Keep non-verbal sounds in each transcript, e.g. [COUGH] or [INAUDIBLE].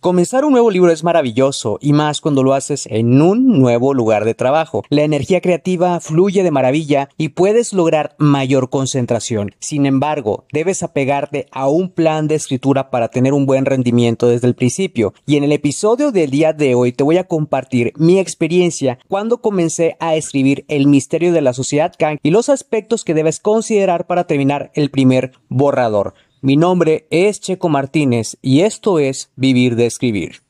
Comenzar un nuevo libro es maravilloso y más cuando lo haces en un nuevo lugar de trabajo. La energía creativa fluye de maravilla y puedes lograr mayor concentración. Sin embargo, debes apegarte a un plan de escritura para tener un buen rendimiento desde el principio. Y en el episodio del día de hoy te voy a compartir mi experiencia cuando comencé a escribir El misterio de la sociedad Kang y los aspectos que debes considerar para terminar el primer borrador. Mi nombre es Checo Martínez y esto es Vivir de Escribir.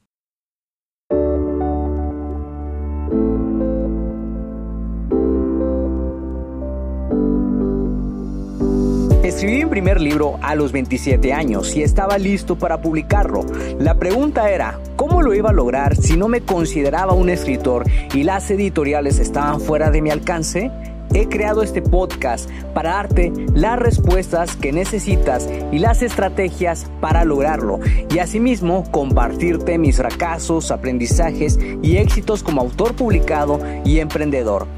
Escribí mi primer libro a los 27 años y estaba listo para publicarlo. La pregunta era, ¿cómo lo iba a lograr si no me consideraba un escritor y las editoriales estaban fuera de mi alcance? He creado este podcast para darte las respuestas que necesitas y las estrategias para lograrlo y asimismo compartirte mis fracasos, aprendizajes y éxitos como autor publicado y emprendedor.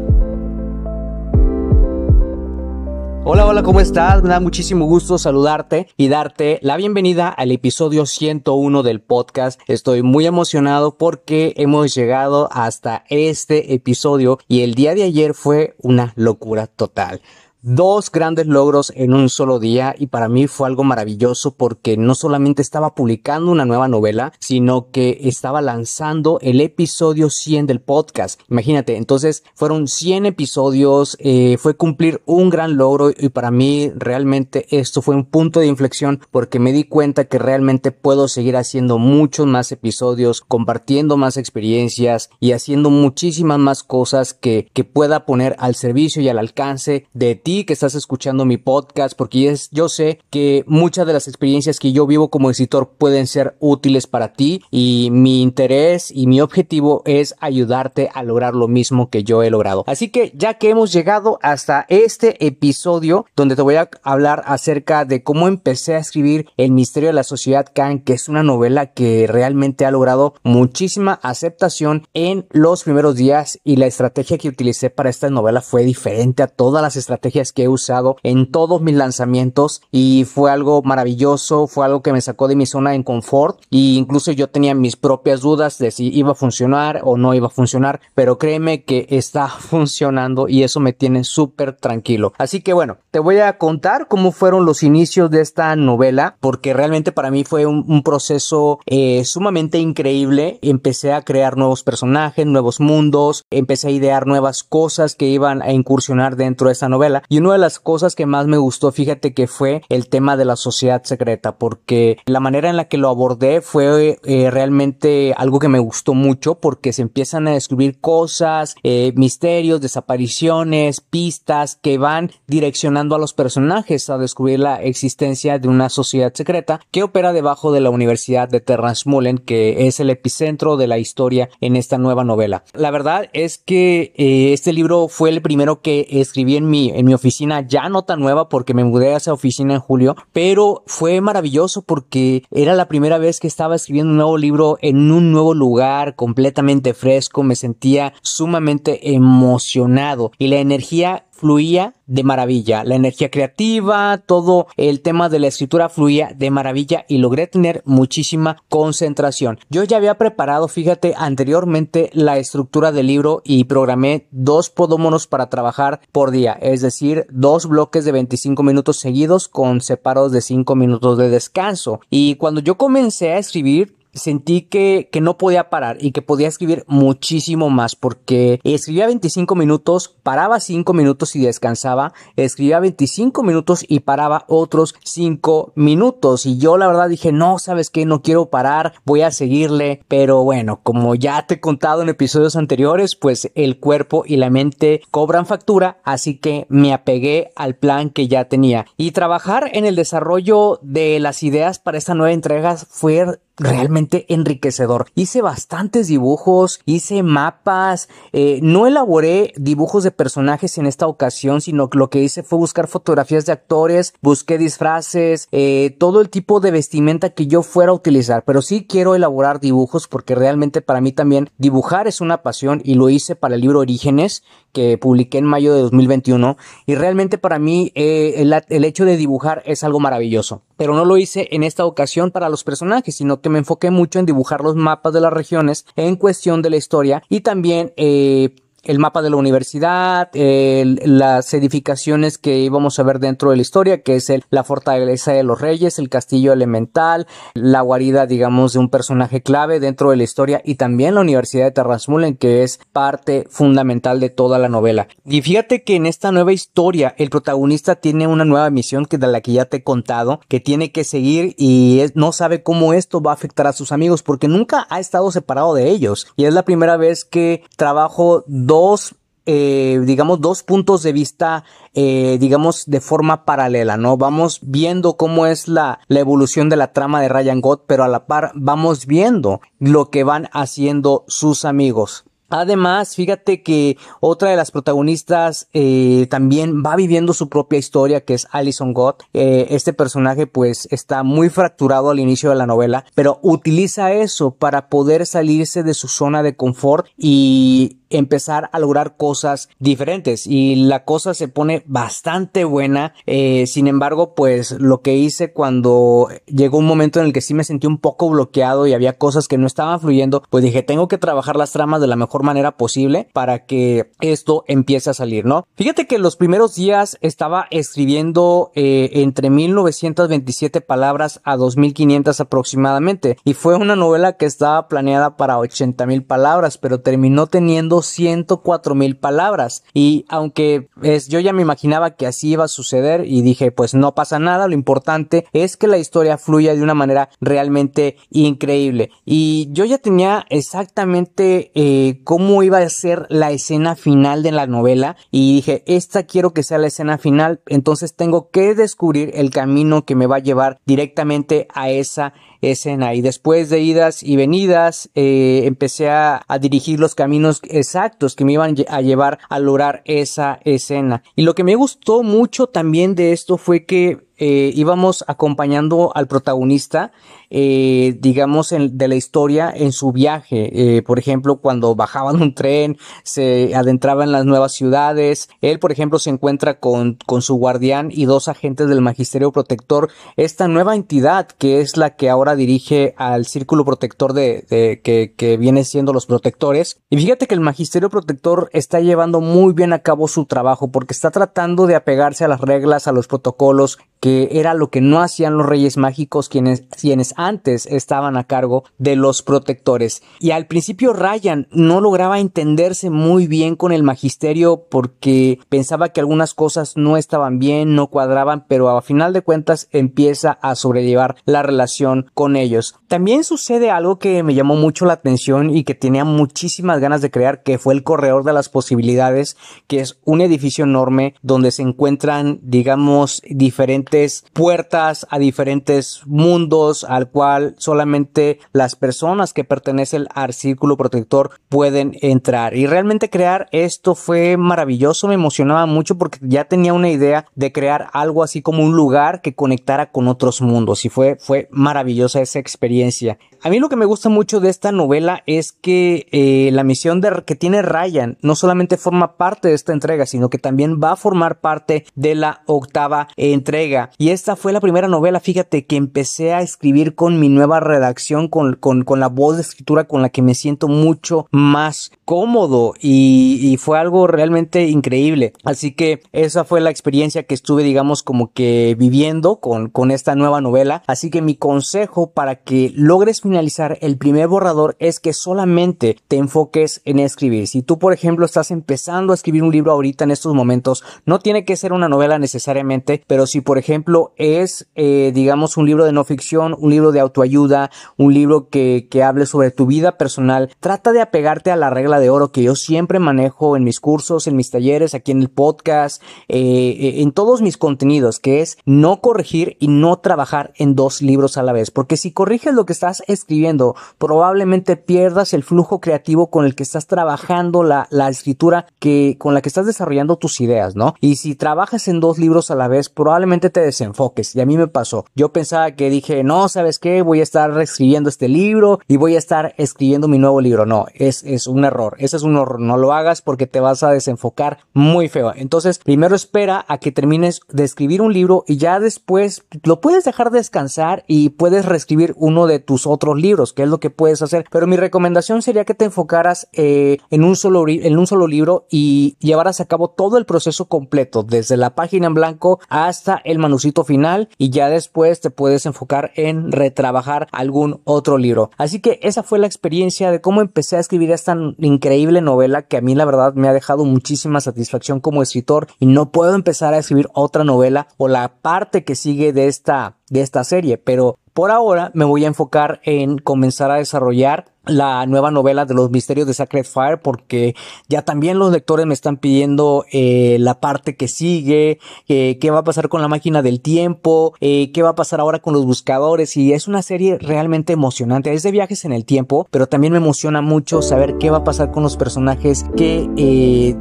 Hola, hola, ¿cómo estás? Me da muchísimo gusto saludarte y darte la bienvenida al episodio 101 del podcast. Estoy muy emocionado porque hemos llegado hasta este episodio y el día de ayer fue una locura total dos grandes logros en un solo día y para mí fue algo maravilloso porque no solamente estaba publicando una nueva novela, sino que estaba lanzando el episodio 100 del podcast. Imagínate, entonces fueron 100 episodios, eh, fue cumplir un gran logro y para mí realmente esto fue un punto de inflexión porque me di cuenta que realmente puedo seguir haciendo muchos más episodios, compartiendo más experiencias y haciendo muchísimas más cosas que, que pueda poner al servicio y al alcance de ti que estás escuchando mi podcast, porque es, yo sé que muchas de las experiencias que yo vivo como escritor pueden ser útiles para ti y mi interés y mi objetivo es ayudarte a lograr lo mismo que yo he logrado. Así que ya que hemos llegado hasta este episodio donde te voy a hablar acerca de cómo empecé a escribir El misterio de la sociedad Khan, que es una novela que realmente ha logrado muchísima aceptación en los primeros días y la estrategia que utilicé para esta novela fue diferente a todas las estrategias que he usado en todos mis lanzamientos y fue algo maravilloso, fue algo que me sacó de mi zona de confort e incluso yo tenía mis propias dudas de si iba a funcionar o no iba a funcionar, pero créeme que está [LAUGHS] funcionando y eso me tiene súper tranquilo. Así que bueno, te voy a contar cómo fueron los inicios de esta novela porque realmente para mí fue un, proceso eh, sumamente increíble. Empecé a crear nuevos personajes, nuevos mundos, empecé a idear nuevas cosas que iban a incursionar dentro de esta novela y una de las cosas que más me gustó, fíjate que fue el tema de la sociedad secreta, porque la manera en la que lo abordé fue eh, realmente algo que me gustó mucho, porque se empiezan a descubrir cosas, eh, misterios, desapariciones, pistas que van direccionando a los personajes a descubrir la existencia de una sociedad secreta que opera debajo de la Universidad de Terransmullen, que es el epicentro de la historia en esta nueva novela. La verdad es que eh, este libro fue el primero que escribí en mi, en mi oficina ya no tan nueva porque me mudé a esa oficina en julio, pero fue maravilloso porque era la primera vez que estaba escribiendo un nuevo libro en un nuevo lugar completamente fresco, me sentía sumamente emocionado y la energía fluía de maravilla. La energía creativa, todo el tema de la escritura fluía de maravilla y logré tener muchísima concentración. Yo ya había preparado, fíjate, anteriormente la estructura del libro y programé dos podómonos para trabajar por día, es decir, dos bloques de 25 minutos seguidos con separos de 5 minutos de descanso. Y cuando yo comencé a escribir, sentí que, que, no podía parar y que podía escribir muchísimo más porque escribía 25 minutos, paraba 5 minutos y descansaba, escribía 25 minutos y paraba otros 5 minutos. Y yo la verdad dije no, sabes que no quiero parar, voy a seguirle, pero bueno, como ya te he contado en episodios anteriores, pues el cuerpo y la mente cobran factura, así que me apegué al plan que ya tenía. Y trabajar en el desarrollo de las ideas para esta nueva entrega fue realmente enriquecedor. Hice bastantes dibujos, hice mapas, eh, no elaboré dibujos de personajes en esta ocasión, sino que lo que hice fue buscar fotografías de actores, busqué disfraces, eh, todo el tipo de vestimenta que yo fuera a utilizar, pero sí quiero elaborar dibujos porque realmente para mí también dibujar es una pasión y lo hice para el libro Orígenes que publiqué en mayo de 2021 y realmente para mí eh, el, el hecho de dibujar es algo maravilloso pero no lo hice en esta ocasión para los personajes, sino que me enfoqué mucho en dibujar los mapas de las regiones en cuestión de la historia y también eh, el mapa de la universidad, las edificaciones que íbamos a ver dentro de la historia, que es el, la fortaleza de los reyes, el castillo elemental, la guarida, digamos, de un personaje clave dentro de la historia y también la Universidad de Terrasmulen, que es parte fundamental de toda la novela. Y fíjate que en esta nueva historia el protagonista tiene una nueva misión que de la que ya te he contado, que tiene que seguir y no sabe cómo esto va a afectar a sus amigos porque nunca ha estado separado de ellos. Y es la primera vez que trabajo dos eh, digamos, dos puntos de vista, eh, digamos, de forma paralela, ¿no? Vamos viendo cómo es la, la evolución de la trama de Ryan Gott, pero a la par vamos viendo lo que van haciendo sus amigos. Además, fíjate que otra de las protagonistas eh, también va viviendo su propia historia, que es Alison Gott. Este personaje pues está muy fracturado al inicio de la novela, pero utiliza eso para poder salirse de su zona de confort y empezar a lograr cosas diferentes. Y la cosa se pone bastante buena. Eh, sin embargo pues lo que hice cuando llegó un momento en el que sí me sentí un poco bloqueado y había cosas que no estaban fluyendo pues dije tengo que trabajar las tramas de la mejor manera posible para que esto empiece a salir no fíjate que los primeros días estaba escribiendo eh, entre 1927 palabras a 2500 aproximadamente. Y fue una novela que estaba planeada para 80 mil palabras pero terminó teniendo 104 mil palabras. Y aunque es, yo ya me imaginaba que así iba a suceder y dije, pues no pasa nada, lo importante es que la historia fluya de una manera realmente increíble. Y yo ya tenía exactamente eh, cómo iba a ser la escena final de la novela y dije, esta quiero que sea la escena final, entonces tengo que descubrir el camino que me va a llevar directamente a esa escena y después de idas y venidas eh, empecé a, a, dirigir los caminos exactos que me iban a llevar a lograr esa escena. Y lo que me gustó mucho también de esto fue que eh, íbamos acompañando al protagonista, eh, digamos, en, de la historia en su viaje. Eh, por ejemplo, cuando bajaban un tren, se adentraba en las nuevas ciudades. Él, por ejemplo, se encuentra con, con su guardián y dos agentes del Magisterio Protector. Esta nueva entidad que es la que ahora dirige al Círculo Protector de, de que, que viene siendo los protectores. Y fíjate que el Magisterio Protector está llevando muy bien a cabo su trabajo porque está tratando de apegarse a las reglas, a los protocolos que era lo que no hacían los reyes mágicos quienes, quienes antes estaban a cargo de los protectores. Y al principio Ryan no lograba entenderse muy bien con el magisterio porque pensaba que algunas cosas no estaban bien, no cuadraban, pero a final de cuentas empieza a sobrellevar la relación con ellos. También sucede algo que me llamó mucho la atención y que tenía muchísimas ganas de crear, que fue el corredor de las posibilidades, que es un edificio enorme donde se encuentran, digamos, diferentes puertas a diferentes mundos al cual solamente las personas que pertenecen al círculo protector pueden entrar. Y realmente crear esto fue maravilloso, me emocionaba mucho porque ya tenía una idea de crear algo así como un lugar que conectara con otros mundos y fue, fue maravillosa esa experiencia. A mí lo que me gusta mucho de esta novela es que eh, la misión de, que tiene Ryan no solamente forma parte de esta entrega, sino que también va a formar parte de la octava entrega. Y esta fue la primera novela, fíjate, que empecé a escribir con mi nueva redacción, con, con, con la voz de escritura con la que me siento mucho más cómodo y, fue algo realmente increíble. Así que esa fue la experiencia que estuve, digamos, como que viviendo con, con esta nueva novela. Así que mi consejo para que logres finalizar el primer borrador es que solamente te enfoques en escribir. Si tú, por ejemplo, estás empezando a escribir un libro ahorita en estos momentos, no tiene que ser una novela necesariamente, pero si, por ejemplo, ejemplo, es, eh, digamos, un libro de no ficción, un libro de autoayuda, un libro que, que hable sobre tu vida personal, trata de apegarte a la regla de oro que yo siempre manejo en mis cursos, en mis talleres, aquí en el podcast, eh, eh, en todos mis contenidos, que es no corregir y no trabajar en dos libros a la vez. Porque si corriges lo que estás escribiendo, probablemente pierdas el flujo creativo con el que estás trabajando la, la escritura que, con la que estás desarrollando tus ideas, ¿no? Y si trabajas en dos libros a la vez, probablemente te desenfoques. Y a mí me pasó. Yo pensaba que dije, no, ¿sabes qué? Voy a estar reescribiendo este libro y voy a estar escribiendo mi nuevo libro. No, es, es un error. Ese es un error. No lo hagas porque te vas a desenfocar muy feo. Entonces, primero espera a que termines de escribir un libro y ya después lo puedes dejar descansar y puedes reescribir uno de tus otros libros, que es lo que puedes hacer. Pero mi recomendación sería que te enfocaras eh, en, un solo, en un solo libro y llevaras a cabo todo el proceso completo, desde la página en blanco hasta el final y ya después te puedes enfocar en retrabajar algún otro libro. Así que esa fue la experiencia de cómo empecé a escribir esta increíble novela que a mí la verdad me ha dejado muchísima satisfacción como escritor y no puedo empezar a escribir otra novela o la parte que sigue de esta de esta serie, pero por ahora me voy a enfocar en comenzar a desarrollar la nueva novela de los misterios de Sacred Fire porque ya también los lectores me están pidiendo eh, la parte que sigue, eh, qué va a pasar con la máquina del tiempo, eh, qué va a pasar ahora con los buscadores y es una serie realmente emocionante, es de viajes en el tiempo, pero también me emociona mucho saber qué va a pasar con los personajes que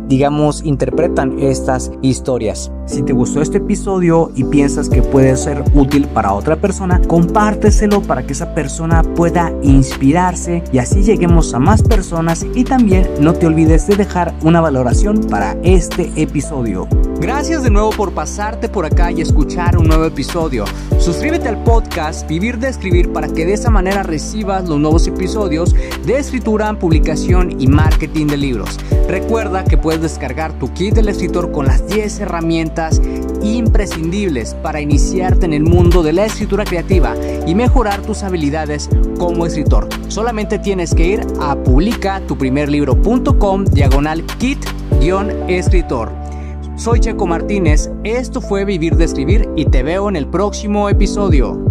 digamos interpretan estas historias. Si te gustó este episodio y piensas que puede ser útil para otra persona, compárteselo para que esa persona pueda inspirarse y así lleguemos a más personas y también no te olvides de dejar una valoración para este episodio. Gracias de nuevo por pasarte por acá y escuchar un nuevo episodio. Suscríbete al podcast Vivir de Escribir para que de esa manera recibas los nuevos episodios de escritura, publicación y marketing de libros. Recuerda que puedes descargar tu kit del escritor con las 10 herramientas imprescindibles para iniciarte en el mundo de la escritura creativa y mejorar tus habilidades como escritor. Solamente tienes que ir a publicatuprimerlibro.com diagonal kit-escritor. Soy Checo Martínez, esto fue Vivir de Escribir y te veo en el próximo episodio.